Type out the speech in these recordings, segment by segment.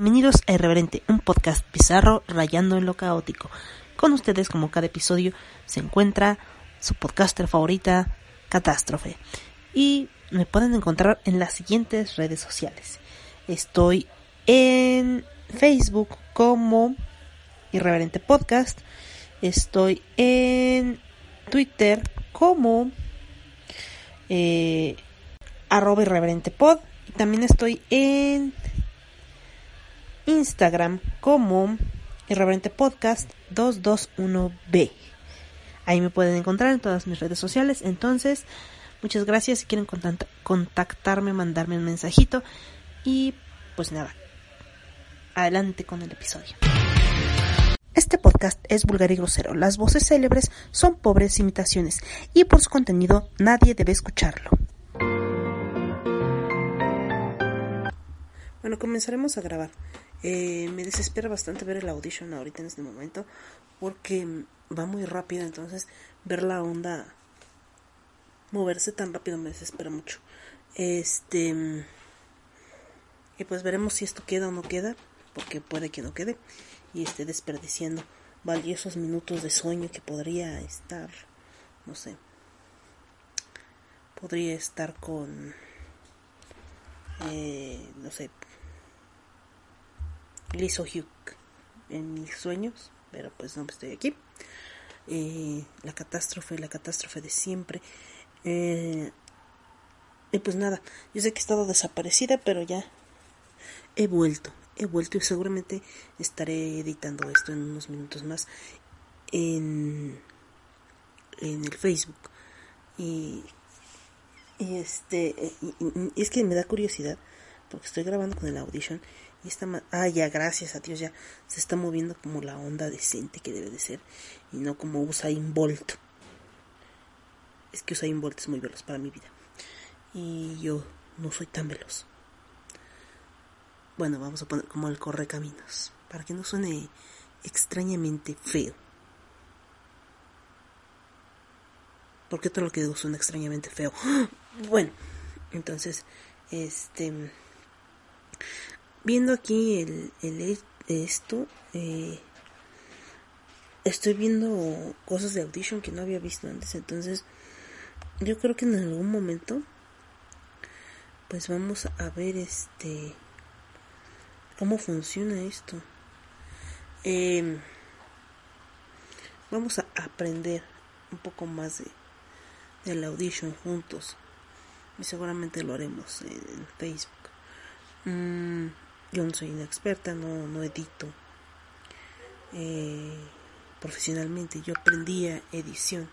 Bienvenidos a Irreverente, un podcast bizarro rayando en lo caótico. Con ustedes, como cada episodio, se encuentra su podcaster favorita, Catástrofe. Y me pueden encontrar en las siguientes redes sociales. Estoy en Facebook como Irreverente Podcast. Estoy en Twitter como eh, arroba irreverente pod. Y también estoy en Instagram como Irreverente Podcast 221B. Ahí me pueden encontrar en todas mis redes sociales. Entonces, muchas gracias. Si quieren contactarme, mandarme un mensajito. Y pues nada, adelante con el episodio. Este podcast es vulgar y grosero. Las voces célebres son pobres imitaciones y por su contenido nadie debe escucharlo. Bueno, comenzaremos a grabar. Eh, me desespera bastante ver el audition ahorita en este momento porque va muy rápido, entonces ver la onda moverse tan rápido me desespera mucho. Este y pues veremos si esto queda o no queda, porque puede que no quede y esté desperdiciando valiosos minutos de sueño que podría estar, no sé, podría estar con, eh, no sé, Liso Hugh en mis sueños, pero pues no estoy aquí. Eh, la catástrofe, la catástrofe de siempre. Eh, y pues nada, yo sé que he estado desaparecida, pero ya he vuelto, he vuelto y seguramente estaré editando esto en unos minutos más en, en el Facebook. Y, y este, es que me da curiosidad porque estoy grabando con el Audition y está ah ya gracias a Dios ya se está moviendo como la onda decente que debe de ser y no como Usain Bolt. Es que Usain Bolt es muy veloz para mi vida y yo no soy tan veloz. Bueno vamos a poner como el correcaminos para que no suene extrañamente feo. Porque todo lo que digo suena extrañamente feo bueno entonces este viendo aquí el, el esto, eh, estoy viendo cosas de Audition que no había visto antes. Entonces, yo creo que en algún momento, pues vamos a ver este cómo funciona esto. Em, vamos a aprender un poco más de del audition juntos y seguramente lo haremos en, Facebook. Mm, yo no soy una experta, no, no edito eh, profesionalmente. Yo aprendí edición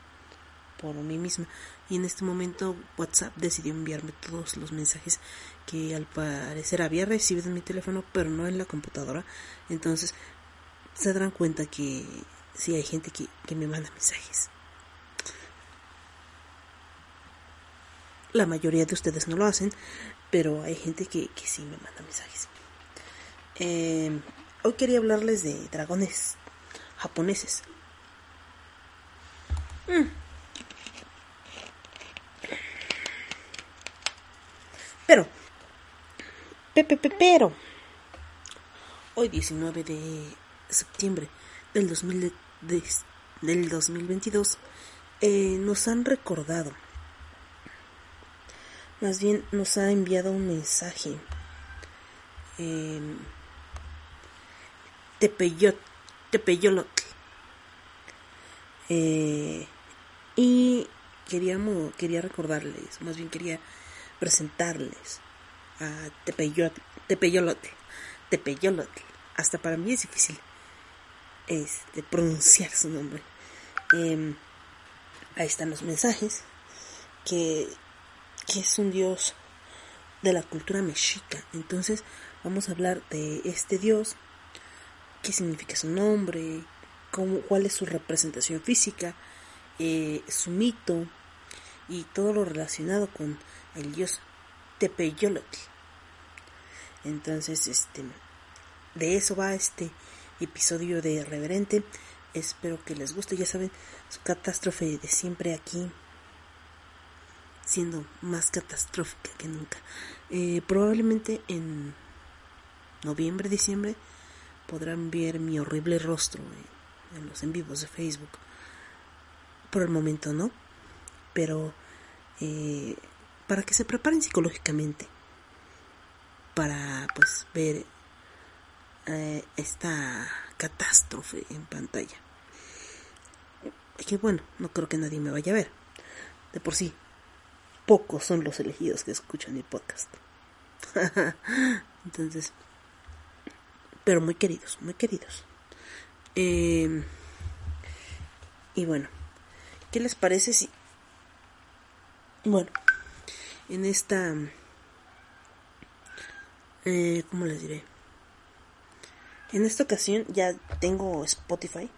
por mí misma. Y en este momento WhatsApp decidió enviarme todos los mensajes que al parecer había recibido en mi teléfono pero no en la computadora. Entonces se darán cuenta que sí hay gente que, que me manda mensajes. La mayoría de ustedes no lo hacen pero hay gente que, que sí me manda mensajes eh, hoy quería hablarles de dragones japoneses. Mm. Pero, pepe, pero, hoy 19 de septiembre del, 2000 del 2022 eh, nos han recordado, más bien nos ha enviado un mensaje. Eh, Tepeyot, Tepeyolotl. Eh, y queríamos, quería recordarles, más bien quería presentarles a Tepeyot, Tepeyolotl, Tepeyolotl. Hasta para mí es difícil este, pronunciar su nombre. Em, ahí están los mensajes, que, que es un dios de la cultura mexica. Entonces vamos a hablar de este dios qué significa su nombre, cómo, cuál es su representación física, eh, su mito y todo lo relacionado con el dios Tepeyolotl. Entonces, este, de eso va este episodio de Reverente. Espero que les guste. Ya saben, su catástrofe de siempre aquí, siendo más catastrófica que nunca. Eh, probablemente en noviembre, diciembre, podrán ver mi horrible rostro en los en vivos de Facebook. Por el momento no, pero eh, para que se preparen psicológicamente para pues ver eh, esta catástrofe en pantalla. Que bueno, no creo que nadie me vaya a ver. De por sí, pocos son los elegidos que escuchan mi podcast. Entonces, pero muy queridos, muy queridos. Eh, y bueno, ¿qué les parece si... Bueno, en esta... Eh, ¿Cómo les diré? En esta ocasión ya tengo Spotify.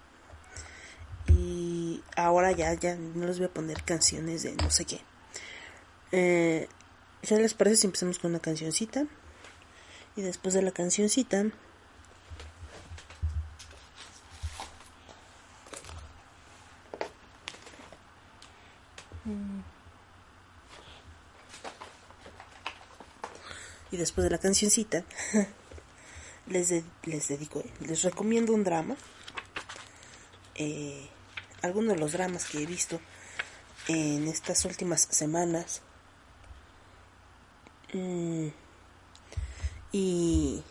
Y ahora ya, ya no les voy a poner canciones de no sé qué. Eh, ¿Ya les parece si empezamos con una cancioncita? Y después de la cancioncita... Y después de la cancioncita, les, les dedico, les recomiendo un drama. Eh, algunos de los dramas que he visto en estas últimas semanas. Mm, y,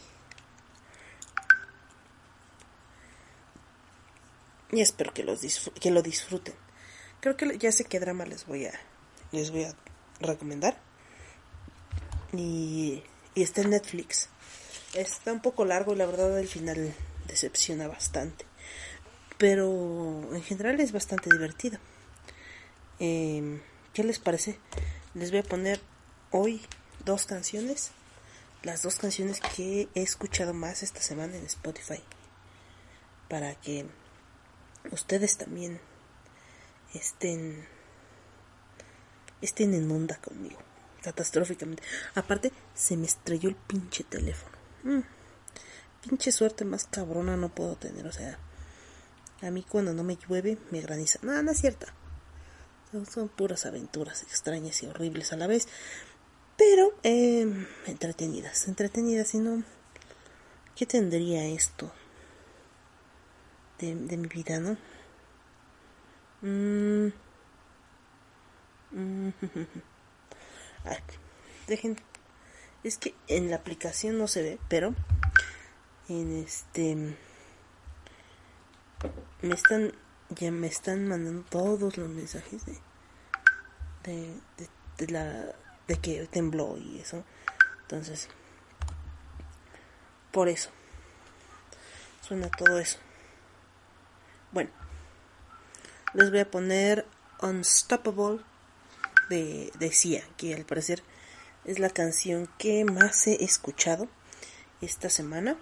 y espero que, los que lo disfruten. Creo que ya sé qué drama les voy a, les voy a recomendar. Y, está en Netflix. Está un poco largo y la verdad el final decepciona bastante. Pero en general es bastante divertido. Eh, ¿Qué les parece? Les voy a poner hoy dos canciones. Las dos canciones que he escuchado más esta semana en Spotify. Para que ustedes también estén estén en onda conmigo catastróficamente. Aparte se me estrelló el pinche teléfono. Mm, pinche suerte más cabrona no puedo tener o sea a mí cuando no me llueve me graniza. No no es cierta son, puras aventuras extrañas y horribles a la vez. Pero eh, entretenidas entretenidas y no qué tendría esto de, mi vida no Mm. dejen. Es que en la aplicación no se ve, pero en este me están ya me están mandando todos los mensajes de de, de, la de que tembló y eso. Entonces, por eso suena todo eso. Bueno, les voy a poner Unstoppable de, de Sia, que al parecer es la canción que más he escuchado esta semana.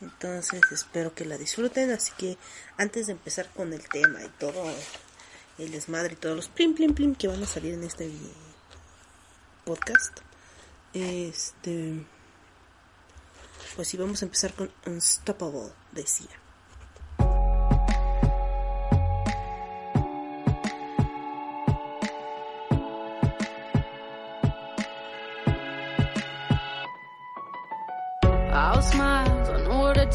Entonces espero que la disfruten. Así que antes de empezar con el tema y todo el desmadre y todos los plim plim plim que van a salir en este podcast, este, pues sí vamos a empezar con Unstoppable de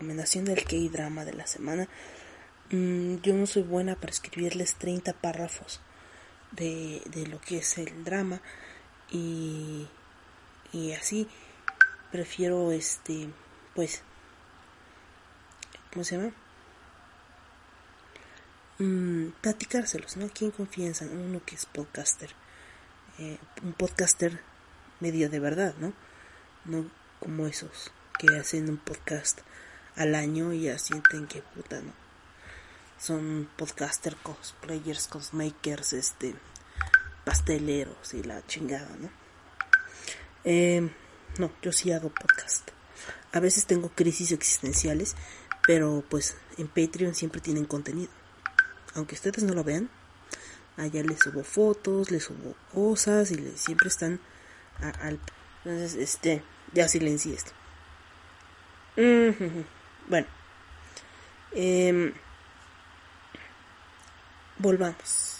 Recomendación del K-drama de la semana. Mm, yo no soy buena para escribirles 30 párrafos de, de lo que es el drama y, y así prefiero este pues ¿cómo se llama? Mm, platicárselos, ¿no? Aquí en confianza, uno que es podcaster eh, un podcaster medio de verdad, ¿no? No como esos que hacen un podcast al año y ya sienten que puta, ¿no? Son podcaster, cosplayers, cosmakers, este, pasteleros y la chingada, ¿no? Eh, no, yo sí hago podcast. A veces tengo crisis existenciales, pero pues en Patreon siempre tienen contenido. Aunque ustedes no lo vean, allá les subo fotos, les subo cosas y les- siempre están al... Entonces, este, ya silencié esto. Ujujú. Bueno, em, volvamos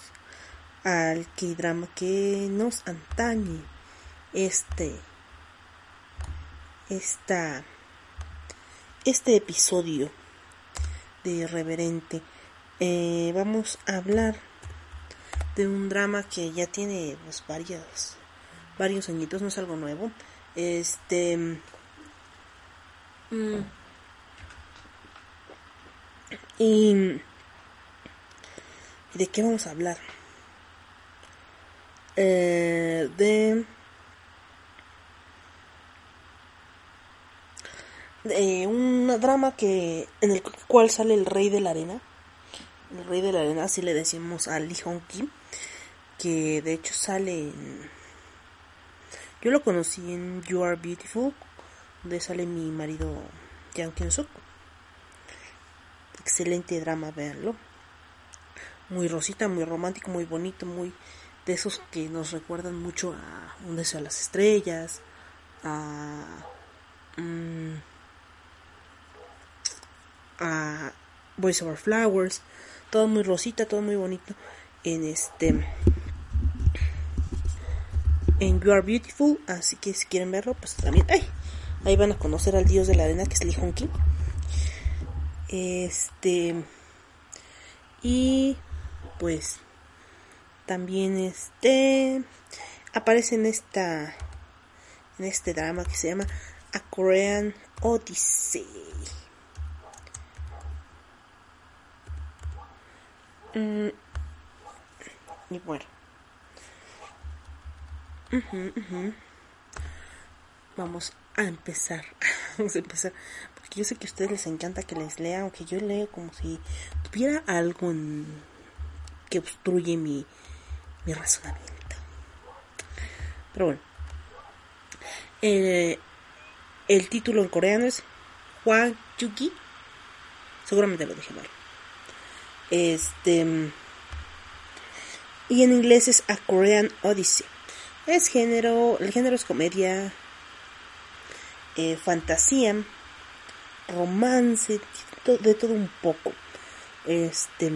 al K-drama que nos antañe este, esta, este episodio de Irreverente. Eh, vamos a hablar de un drama que ya tiene pues, varios, varios añitos, no es algo nuevo. Este. mm, y. ¿De qué vamos a hablar? Eh, de. De un drama que en el cual sale el rey de la arena. El rey de la arena, así le decimos a Lee Hong Kim, que de hecho sale en... Yo lo conocí en You Are Beautiful, donde sale mi marido Yang Kyung Suk. Excelente drama, véanlo. Muy rosita, muy romántico, muy bonito, muy de esos que nos recuerdan mucho a Un deseo a las estrellas, a... mm, a Voice Over Flowers, todo muy rosita, todo muy bonito en este en You Are Beautiful, así que si quieren verlo, pues también ¡ay! ahí van a conocer al dios de la arena que es Lee Hong Kim. Este y pues también este aparece en esta en este drama que se llama A Korean Odyssey. Mm, y bueno. Vamos a empezar. Vamos a empezar. Porque yo sé que a ustedes les encanta que les lea, aunque yo leo como si tuviera algo en- que obstruye mi, mi razonamiento. Pero bueno. Eh, el título en coreano es Hwa Yuki. Seguramente lo dije mal. Este. Y en inglés es A Korean Odyssey. Es género. El género es comedia. eh, fantasía. Romance. De todo un poco. Este.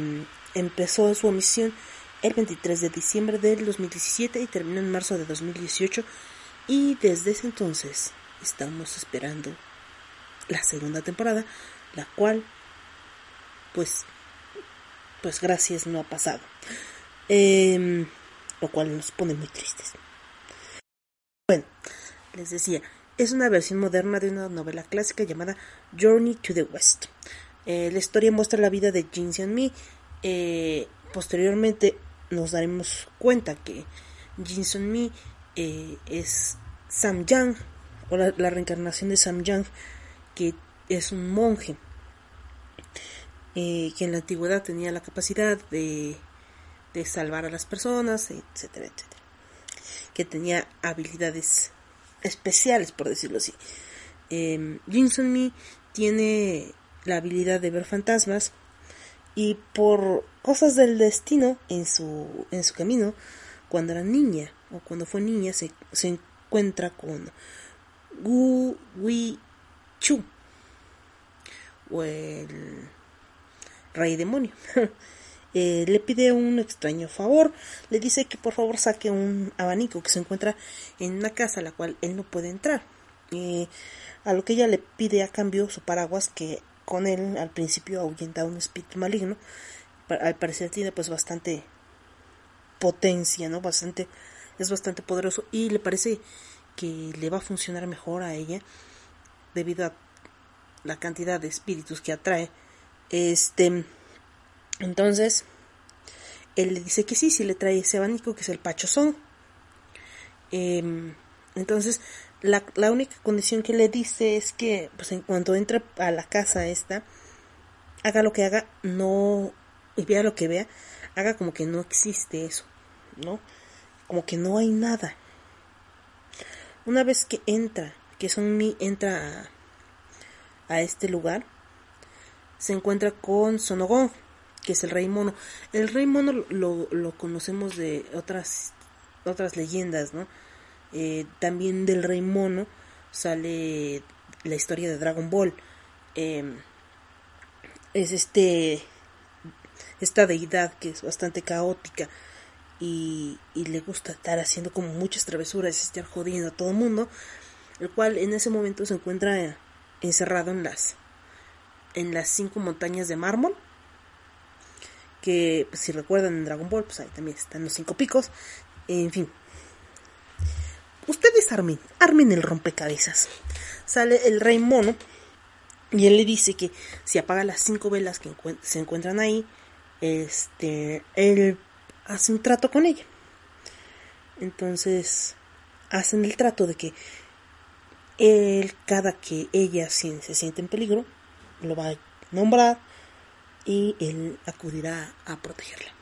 Empezó su emisión el 23 de diciembre del 2017 y terminó en marzo de 2018. Y desde ese entonces estamos esperando la segunda temporada, la cual, pues, pues gracias no ha pasado. Em, lo cual nos pone muy tristes. Bueno, les decía, es una versión moderna de una novela clásica llamada Journey to the West. Eh, la historia muestra la vida de Jin Seon Mi. Eh, posteriormente nos daremos cuenta que Jin Seon Mi eh, es Sam Yang, o la, la reencarnación de Sam Yang, que es un monje, eh, que en la antigüedad tenía la capacidad de, de salvar a las personas, etcétera, etcétera, que tenía habilidades especiales, por decirlo así. Eh, Jinsun Mi tiene la habilidad de ver fantasmas y por cosas del destino en su, en su camino, cuando era niña o cuando fue niña, se, se encuentra con Gu Wei Chu o el rey demonio. Eh, le pide un extraño favor, le dice que por favor saque un abanico que se encuentra en una casa a la cual él no puede entrar. A lo que ella le pide a cambio su paraguas que con él al principio ahuyenta un espíritu maligno. Al parecer tiene pues bastante potencia, ¿no? Bastante, es bastante poderoso y le parece que le va a funcionar mejor a ella debido a la cantidad de espíritus que atrae este, entonces, él le dice que sí, si le trae ese abanico que es el pachozón. Em, entonces, la, la, única condición que le dice es que, pues en cuanto entre a la casa esta, haga lo que haga, no, y vea lo que vea, haga como que no existe eso, ¿no? Como que no hay nada. Una vez que entra, que Son Mi entra a, este lugar, se encuentra con Sonogón, que es el rey mono. El rey mono lo, lo conocemos de otras, otras leyendas, ¿no? Eh, también del rey mono sale la historia de Dragon Ball. Eh, es este esta deidad que es bastante caótica y, y, le gusta estar haciendo como muchas travesuras estar jodiendo a todo el mundo, el cual en ese momento se encuentra encerrado en las en las cinco montañas de mármol. Que pues, si recuerdan en Dragon Ball, pues ahí también están los cinco picos. En fin. Ustedes armen, armen el rompecabezas. Sale el rey mono y él le dice que si apaga las cinco velas que se encuentran ahí, este, él hace un trato con ella. Entonces, hacen el trato de que él, cada que ella se siente en peligro, lo va a nombrar y él acudirá a protegerla.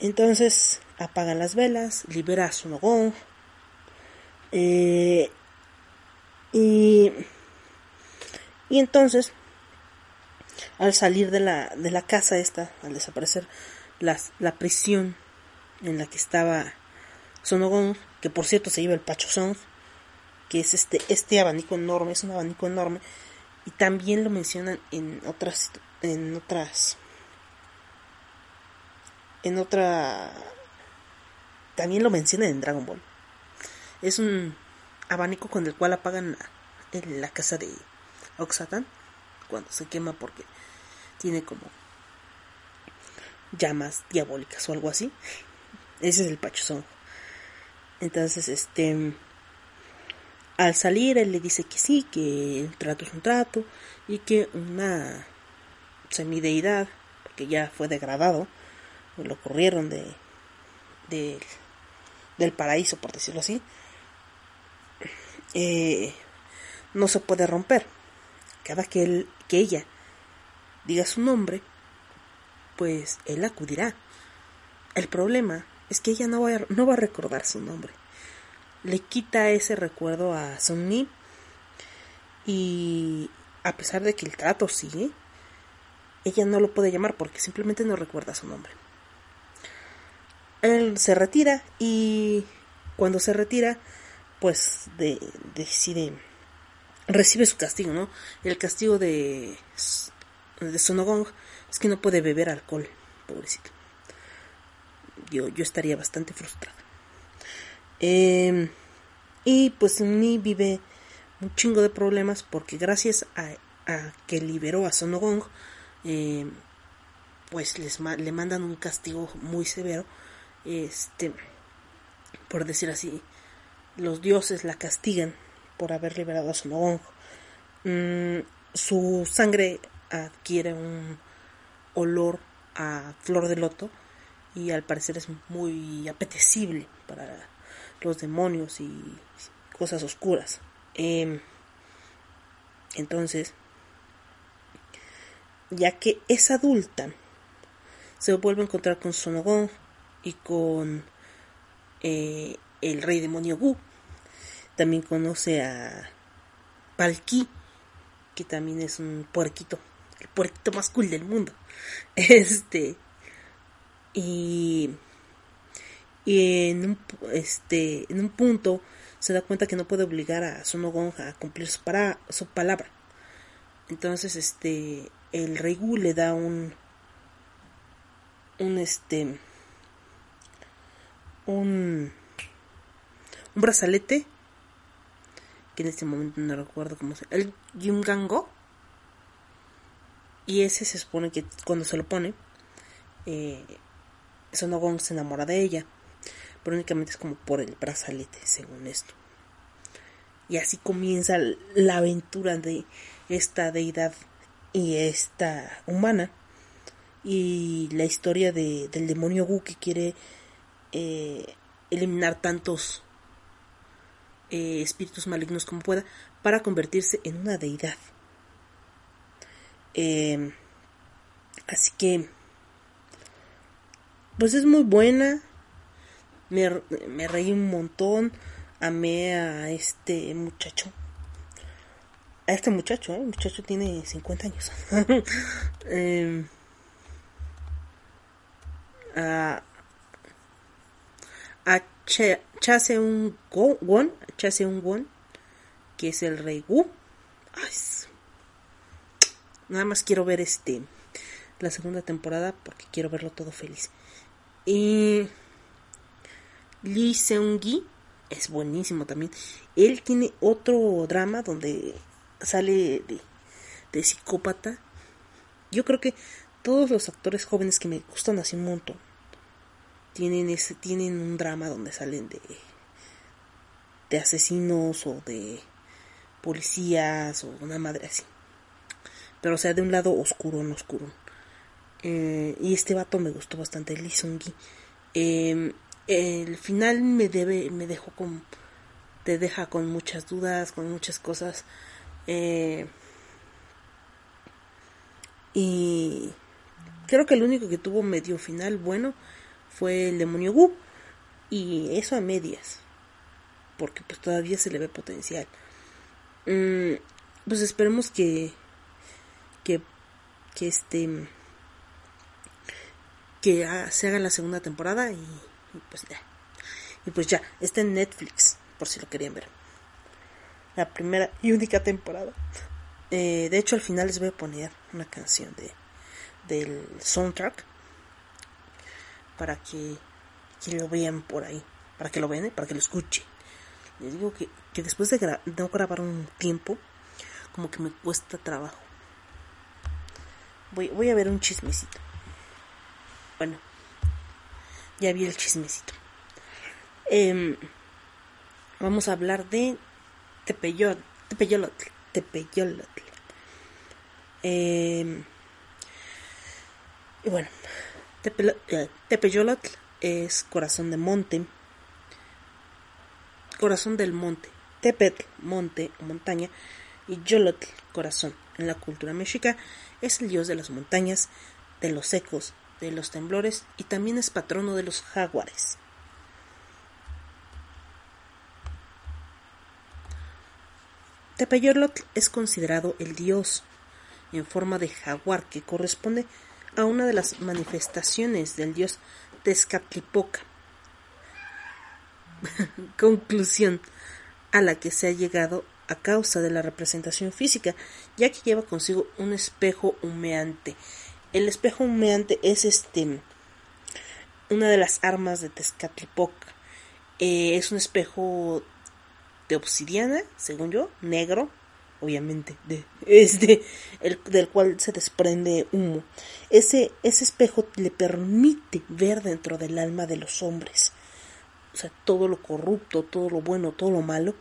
Entonces apaga las velas, libera a su nogón eh, y, y entonces al salir de la, de la casa esta, al desaparecer las, la prisión en la que estaba Sonogón, que por cierto se lleva el Pachozón, que es este, este abanico enorme, es un abanico enorme, y también lo mencionan en otras en otras en otra también lo mencionan en Dragon Ball. Es un abanico con el cual apagan en la casa de Oxatan cuando se quema porque tiene como llamas diabólicas o algo así. Ese es el pachozón entonces este al salir él le dice que sí, que un trato es un trato y que una semideidad, porque ya fue degradado, lo corrieron de, de del paraíso, por decirlo así, eh, no se puede romper. Cada que, él, que ella diga su nombre, pues él acudirá. El problema es que ella no va no va a recordar su nombre le quita ese recuerdo a Sunny y a pesar de que el trato sigue, ella no lo puede llamar porque simplemente no recuerda su nombre. Él se retira y cuando se retira, pues de, decide, recibe su castigo, ¿no? El castigo de, de Sonogong es que no puede beber alcohol, pobrecito. Yo, yo estaría bastante frustrada. Eh, y pues Ni vive un chingo de problemas porque gracias a, que liberó a Sonogong, eh, pues les le mandan un castigo muy severo. Este, por decir así, los dioses la castigan por haber liberado a Sonogong. Mm, su sangre adquiere un olor a flor de loto y al parecer es muy apetecible para los demonios y cosas oscuras. Em, entonces, ya que es adulta, se vuelve a encontrar con Sonogong y con eh, el rey demonio Gu. También conoce a Palki, que también es un puerquito, el puerquito más cool del mundo. Este y y en un, este, en un punto se da cuenta que no puede obligar a Sonogong a cumplir su, para, su palabra. Entonces, este, el rey Gu le da un, un, este, un, un brazalete, que en este momento no recuerdo cómo se el Yungango, y ese se supone que cuando se lo pone, eh, se enamora de ella pero únicamente es como por el brazalete, según esto. Y así comienza la aventura de esta deidad y esta humana y la historia de, del demonio Gu que quiere eh, eliminar tantos eh, espíritus malignos como pueda para convertirse en una deidad. Eh, así que, pues es muy buena, me, reí un montón, amé a este muchacho. A este muchacho, ¿eh? El muchacho tiene 50 años. eh, a a un Won, un Won, que es el rey Wu. nada más quiero ver este la segunda temporada porque quiero verlo todo feliz. Y Lee Seung-gi es buenísimo también. Él tiene otro drama donde sale de, psicópata. Yo creo que todos los actores jóvenes que me gustan así un montón tienen ese tienen un drama donde salen de de asesinos o de policías o una madre así. Pero o sea, de un lado oscuro, no oscuro. Eh, y este vato me gustó bastante, Lee Seung-gi. Eh, el final me debe me dejó con te deja con muchas dudas con muchas cosas eh, y creo que el único que tuvo medio final bueno fue el demonio Gu y eso a medias porque pues todavía se le ve potencial. Mm, pues esperemos que que que este que se haga la segunda temporada y y pues ya. Y pues está en Netflix, por si lo querían ver. La primera y única temporada. Eh, de hecho, al final les voy a poner una canción de del soundtrack para que, que lo vean por ahí, para que lo vean, para que lo escuchen. Les digo que, que después de no grabar un tiempo, como que me cuesta trabajo. Voy, voy a ver un chismecito. Bueno, ya vi el chismecito. Em, vamos a hablar de Tepeyolotl. Tepeyolotl. Em, y bueno, eh, Tepeyolotl es corazón de monte. Corazón del monte. Tepetl, monte o montaña. Y Yolotl, corazón. En la cultura mexica es el dios de las montañas, de los secos, de los temblores y también es patrono de los jaguares. Tepeyorlotl es considerado el dios en forma de jaguar que corresponde a una de las manifestaciones del dios Tezcatlipoca. Conclusión a la que se ha llegado a causa de la representación física, ya que lleva consigo un espejo humeante el espejo humeante es este una de las armas de Tezcatlipoca. Eh, es un espejo de obsidiana, según yo, negro, obviamente, de, este, el, del cual se desprende humo. Ese, ese espejo le permite ver dentro del alma de los hombres. O sea, todo lo corrupto, todo lo bueno, todo lo malo,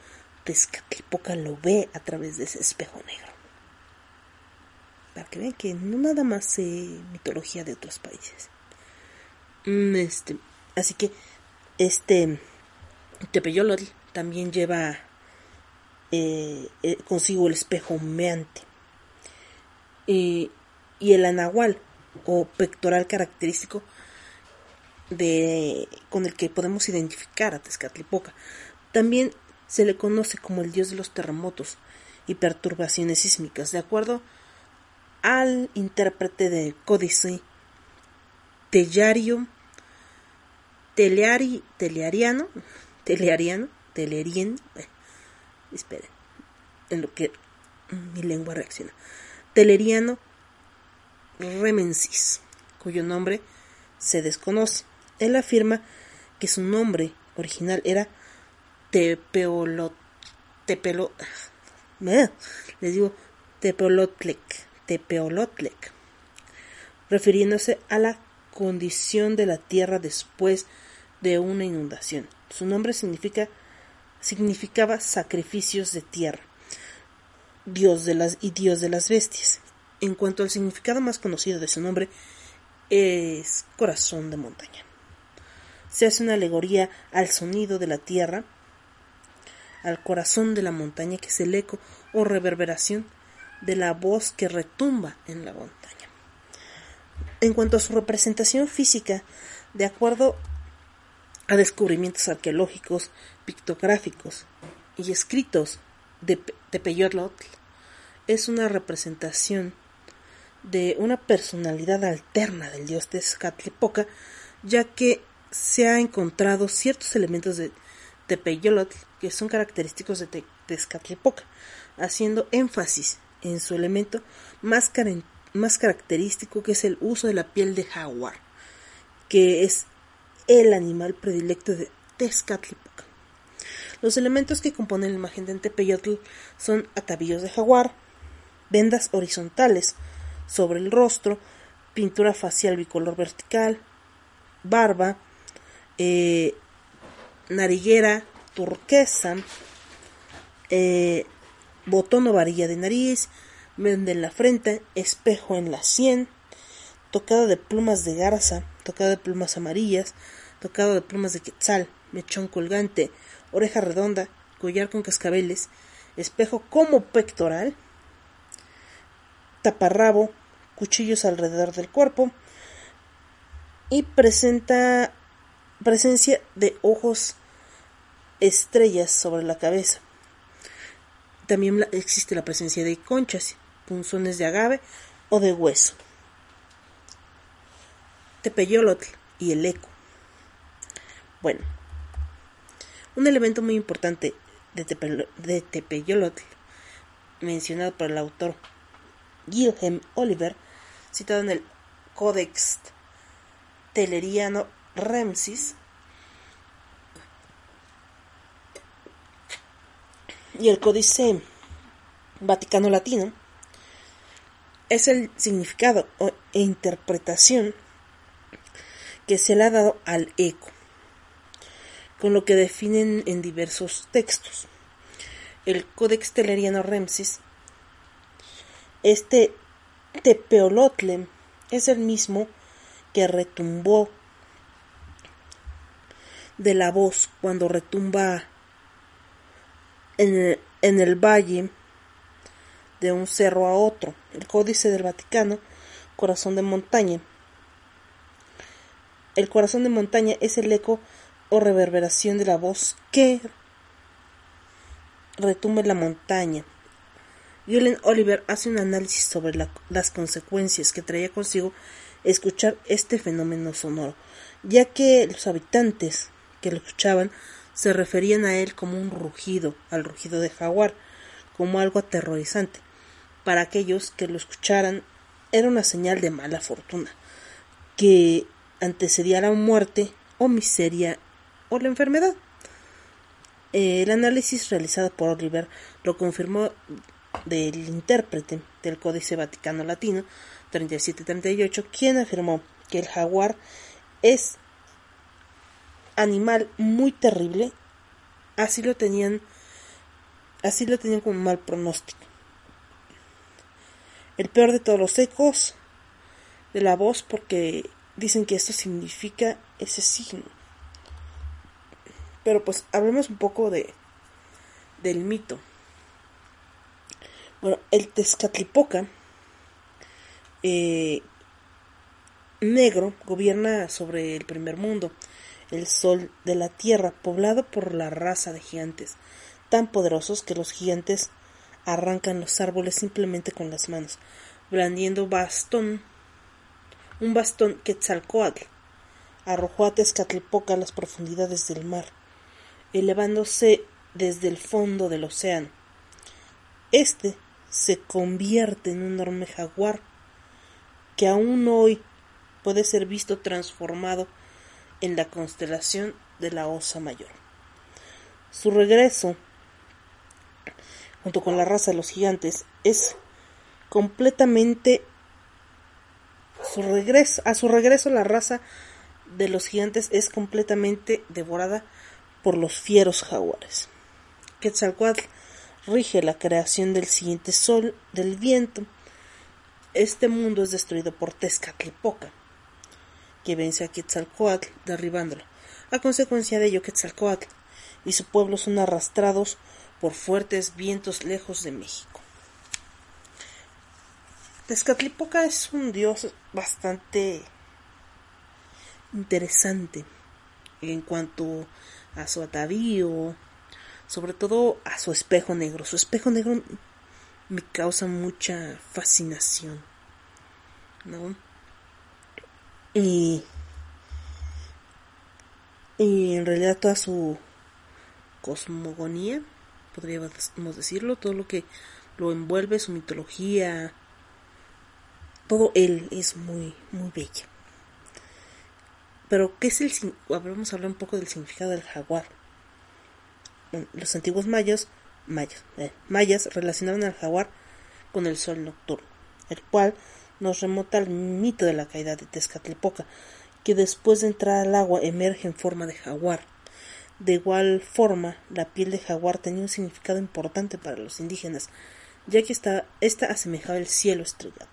Tezcatlipoca lo ve a través de ese espejo negro para que vean que no nada más sé mitología de otros países. Mm, este, así que este Tepeyolotl también lleva eh, eh, consigo el espejo humeante y el anahual o pectoral característico de, con el que podemos identificar a Tezcatlipoca. También se le conoce como el dios de los terremotos y perturbaciones sísmicas, de acuerdo al intérprete de Códice Tellario Teleari, Teleariano, Teleariano, Telerien, eh, en lo que mi lengua reacciona. Teleriano Remensis, cuyo nombre se desconoce. Él afirma que su nombre original era Tepeolot, Tepelo, les digo Tepeolotlec, refiriéndose a la condición de la tierra después de una inundación. Su nombre significa significaba sacrificios de tierra, dios de las y dios de las bestias. En cuanto al significado más conocido de su nombre, es corazón de montaña. Se hace una alegoría al sonido de la tierra, al corazón de la montaña, que es el eco o reverberación de la voz que retumba en la montaña. En cuanto a su representación física, de acuerdo a descubrimientos arqueológicos, pictográficos y escritos de Tepeyotl, es una representación de una personalidad alterna del dios Tezcatlipoca, ya que se ha encontrado ciertos elementos de Tepeyolotl que son característicos de Tezcatlipoca, haciendo énfasis en su elemento más, característico que es el uso de la piel de jaguar, que es el animal predilecto de Tezcatlipoca. Los elementos que componen la imagen de Tepeyotl son atavíos de jaguar, vendas horizontales, sobre el rostro, pintura facial bicolor vertical, barba, eh, nariguera turquesa, eh, botón o varilla de nariz, vende en la frente, espejo en la sien, tocado de plumas de garza, tocado de plumas amarillas, tocado de plumas de quetzal, mechón colgante, oreja redonda, collar con cascabeles, espejo como pectoral, taparrabo, cuchillos alrededor del cuerpo y presenta presencia de ojos estrellas sobre la cabeza. También existe la presencia de conchas, punzones de agave o de hueso. Tepeyolotl y el eco. Bueno, un elemento muy importante de, Tepeyolotl, mencionado por el autor Gilhem Oliver, citado en el Codex Teleriano Remsis, y el Códice Vaticano Latino, es el significado e interpretación que se le ha dado al eco, con lo que definen en diversos textos. El Codex Teleriano Remsis, este Tepeolotle es el mismo que retumbó de la voz cuando retumba en el, en el valle de un cerro a otro. El Códice del Vaticano, corazón de montaña. El corazón de montaña es el eco o reverberación de la voz que retumba en la montaña. Julian Oliver hace un análisis sobre las consecuencias que traía consigo escuchar este fenómeno sonoro, ya que los habitantes que lo escuchaban se referían a él como un rugido, al rugido de jaguar, como algo aterrorizante. Para aquellos que lo escucharan era una señal de mala fortuna, que antecedía la muerte o miseria o la enfermedad. El análisis realizado por Oliver lo confirmó del intérprete del Códice Vaticano Latino 3738, quien afirmó que el jaguar es animal muy terrible, así lo tenían así lo tenían como mal pronóstico. El peor de todos los ecos de la voz porque dicen que esto significa ese signo. Pero pues hablemos un poco de del mito. Bueno, el Tezcatlipoca eh, negro gobierna sobre el primer mundo, el sol de la tierra, poblado por la raza de gigantes, tan poderosos que los gigantes arrancan los árboles simplemente con las manos, blandiendo bastón, un bastón Quetzalcoatl, arrojó a Tezcatlipoca a las profundidades del mar, elevándose desde el fondo del océano. Este se convierte en un enorme jaguar que aún hoy puede ser visto transformado en la constelación de la Osa Mayor. Su regreso, junto con la raza de los gigantes, es completamente su regreso, a su regreso la raza de los gigantes es completamente devorada por los fieros jaguares. Quetzalcoatl rige la creación del siguiente sol del viento. Este mundo es destruido por Tezcatlipoca, que vence a Quetzalcoatl derribándolo. A consecuencia de ello, Quetzalcoatl y su pueblo son arrastrados por fuertes vientos lejos de México. Tezcatlipoca es un dios bastante interesante en cuanto a su atavío, sobre todo a su espejo negro. Su espejo negro me causa mucha fascinación, ¿no? Y, y en realidad toda su cosmogonía, podríamos decirlo, todo lo que lo envuelve, su mitología, todo él es muy, muy bello. Pero, ¿qué es el... Vamos a hablar un poco del significado del jaguar los antiguos mayas, mayas, eh, mayas relacionaban al jaguar con el sol nocturno, el cual nos remota al mito de la caída de Tezcatlipoca, que después de entrar al agua emerge en forma de jaguar. De igual forma, la piel de jaguar tenía un significado importante para los indígenas, ya que esta, esta asemejaba el cielo estrellado.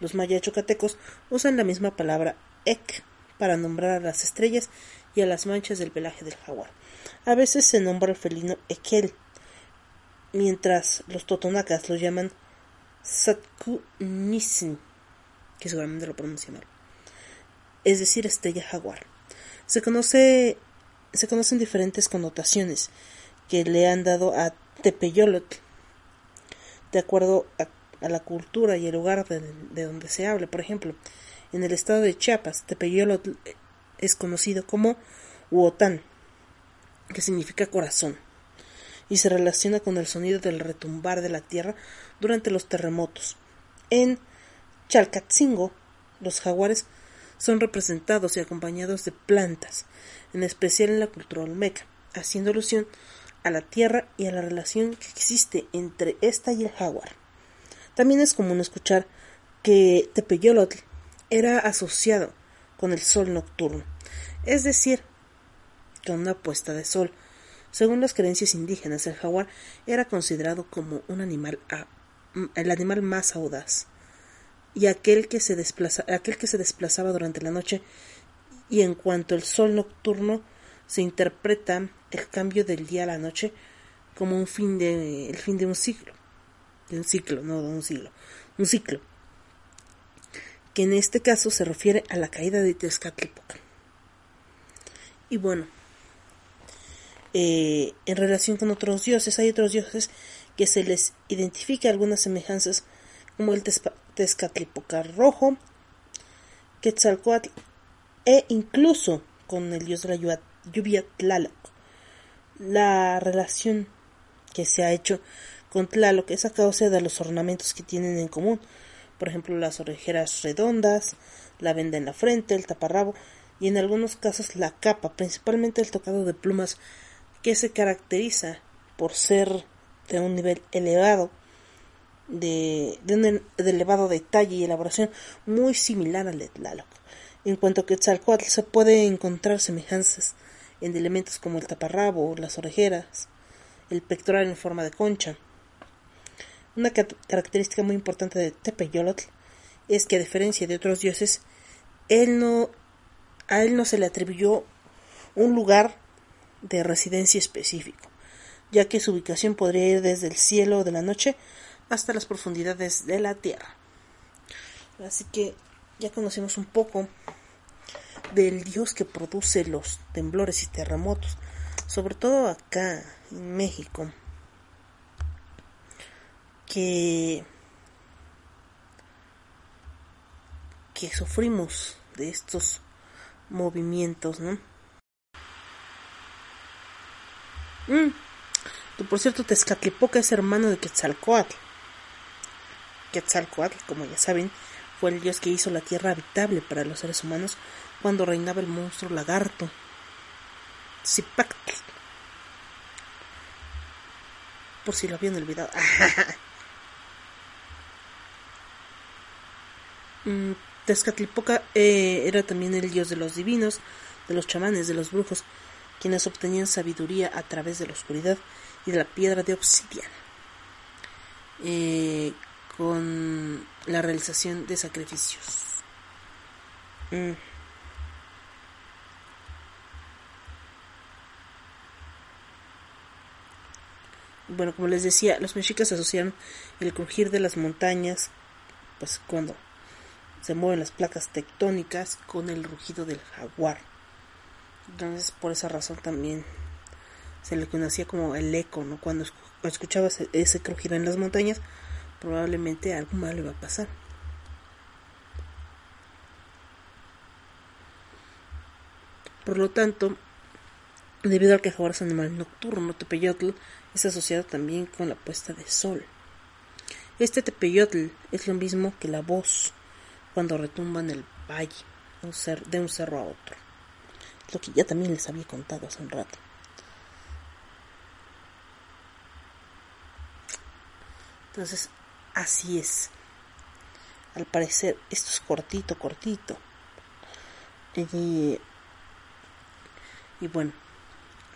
Los mayas chocatecos usan la misma palabra ek para nombrar a las estrellas y a las manchas del pelaje del jaguar. A veces se nombra el felino Ekel, mientras los totonacas lo llaman Satku Nisin, que seguramente lo pronuncia mal, es decir, estrella jaguar. Se conoce se conocen diferentes connotaciones que le han dado a Tepeyolotl, de acuerdo a, la cultura y el lugar de, de, donde se habla. Por ejemplo, en el estado de Chiapas, Tepeyolotl es conocido como Huotán, que significa corazón, y se relaciona con el sonido del retumbar de la tierra durante los terremotos. En Chalcatzingo, los jaguares son representados y acompañados de plantas, en especial en la cultura olmeca, haciendo alusión a la tierra y a la relación que existe entre esta y el jaguar. También es común escuchar que Tepeyolotl era asociado con el sol nocturno, es decir, con una puesta de sol. Según las creencias indígenas, el jaguar era considerado como un animal el animal más audaz y aquel que se desplaza, aquel que se desplazaba durante la noche y en cuanto el sol nocturno se interpreta el cambio del día a la noche como un fin de el fin de un ciclo de un ciclo no de un siglo un ciclo que en este caso se refiere a la caída de Tezcatlipoca y bueno eh, en relación con otros dioses. Hay otros dioses que se les identifica algunas semejanzas, como el Tezcatlipoca rojo, Quetzalcoatl, e incluso con el dios de la lluvia Tlaloc. La relación que se ha hecho con Tlaloc es a causa de los ornamentos que tienen en común, por ejemplo las orejeras redondas, la venda en la frente, el taparrabo y en algunos casos la capa, principalmente el tocado de plumas que se caracteriza por ser de un nivel elevado, de, un elevado detalle y elaboración muy similar al de Tlaloc. En cuanto a Quetzalcoatl se puede encontrar semejanzas en elementos como el taparrabo, las orejeras, el pectoral en forma de concha. Una característica muy importante de Tepeyolotl es que a diferencia de otros dioses, él no, a él no se le atribuyó un lugar de residencia específico, ya que su ubicación podría ir desde el cielo de la noche hasta las profundidades de la tierra. Así que ya conocemos un poco del dios que produce los temblores y terremotos, sobre todo acá en México, que, que sufrimos de estos movimientos, ¿no? Mm. Por cierto, Tezcatlipoca es hermano de Quetzalcoatl. Quetzalcoatl, como ya saben, fue el dios que hizo la tierra habitable para los seres humanos cuando reinaba el monstruo lagarto. Zipactl. Por si lo habían olvidado. mm, Tezcatlipoca eh, era también el dios de los divinos, de los chamanes, de los brujos, quienes obtenían sabiduría a través de la oscuridad y de la piedra de obsidiana, eh, con la realización de sacrificios. Mm. Bueno, como les decía, los mexicas asociaron el crujir de las montañas, pues cuando se mueven las placas tectónicas, con el rugido del jaguar. Entonces, por esa razón también se le conocía como el eco, ¿no? Cuando escuchabas ese crujir en las montañas, probablemente algo malo iba a pasar. Por lo tanto, debido a que jaguar es animal nocturno, Tepeyotl es asociado también con la puesta de sol. Este Tepeyotl es lo mismo que la voz cuando retumba en el valle de un cerro a otro. Lo que ya también les había contado hace un rato. Entonces, así es. Al parecer, esto es cortito, cortito. Y, bueno,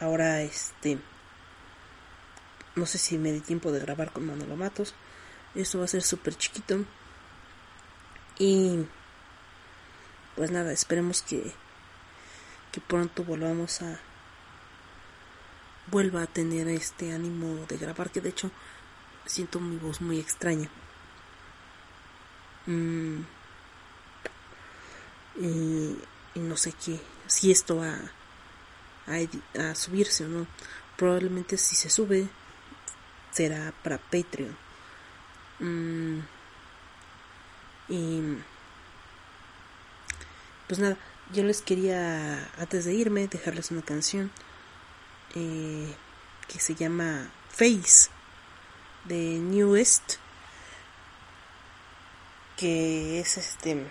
ahora este. No sé si me di tiempo de grabar con Manolo Matos. Esto va a ser súper chiquito. Y pues nada, esperemos que, que pronto volvamos a vuelva a tener este ánimo de grabar, que de hecho siento mi voz muy extraña. Mm, y, no sé qué, si esto va a, a, subirse o no. Probablemente si se sube será para Patreon. Mm, y pues nada, yo les quería, antes de irme, dejarles una canción eh, que se llama Face de Newest, que es este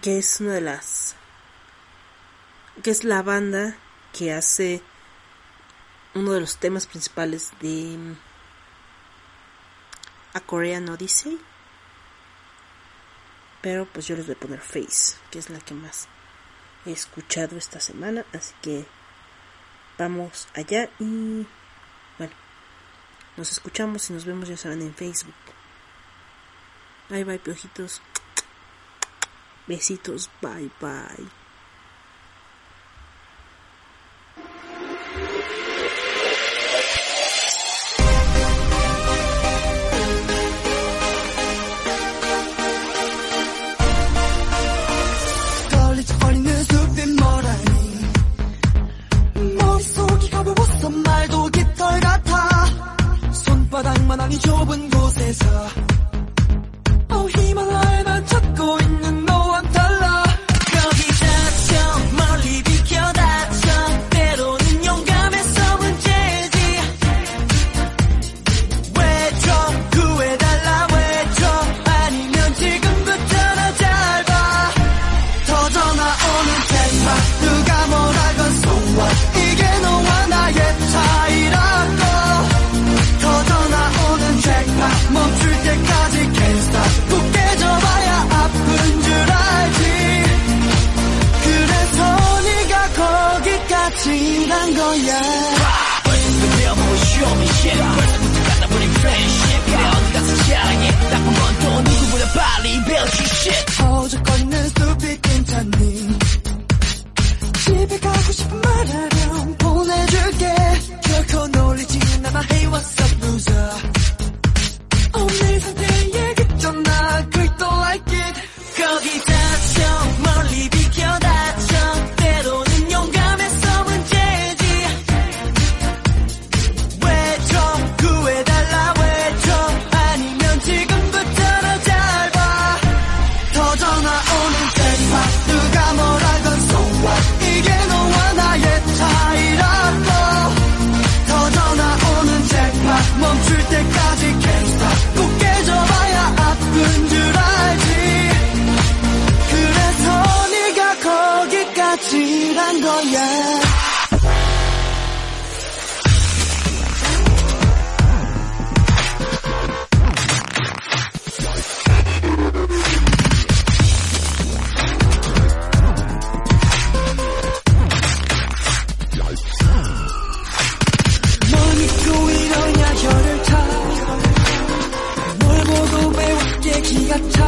que es una de las que es la banda que hace uno de los temas principales de a Korean Odyssey. Pero pues yo les voy a poner Face, que es la que más he escuchado esta semana. Así que vamos allá y bueno, nos escuchamos y nos vemos ya saben en Facebook. Bye bye, piojitos. Besitos, bye bye. 그래 어디 가서 자랑해 나쁜 건또 누구보다 빨리 배우지 shit 一吉他，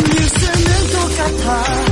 要是能做吉他。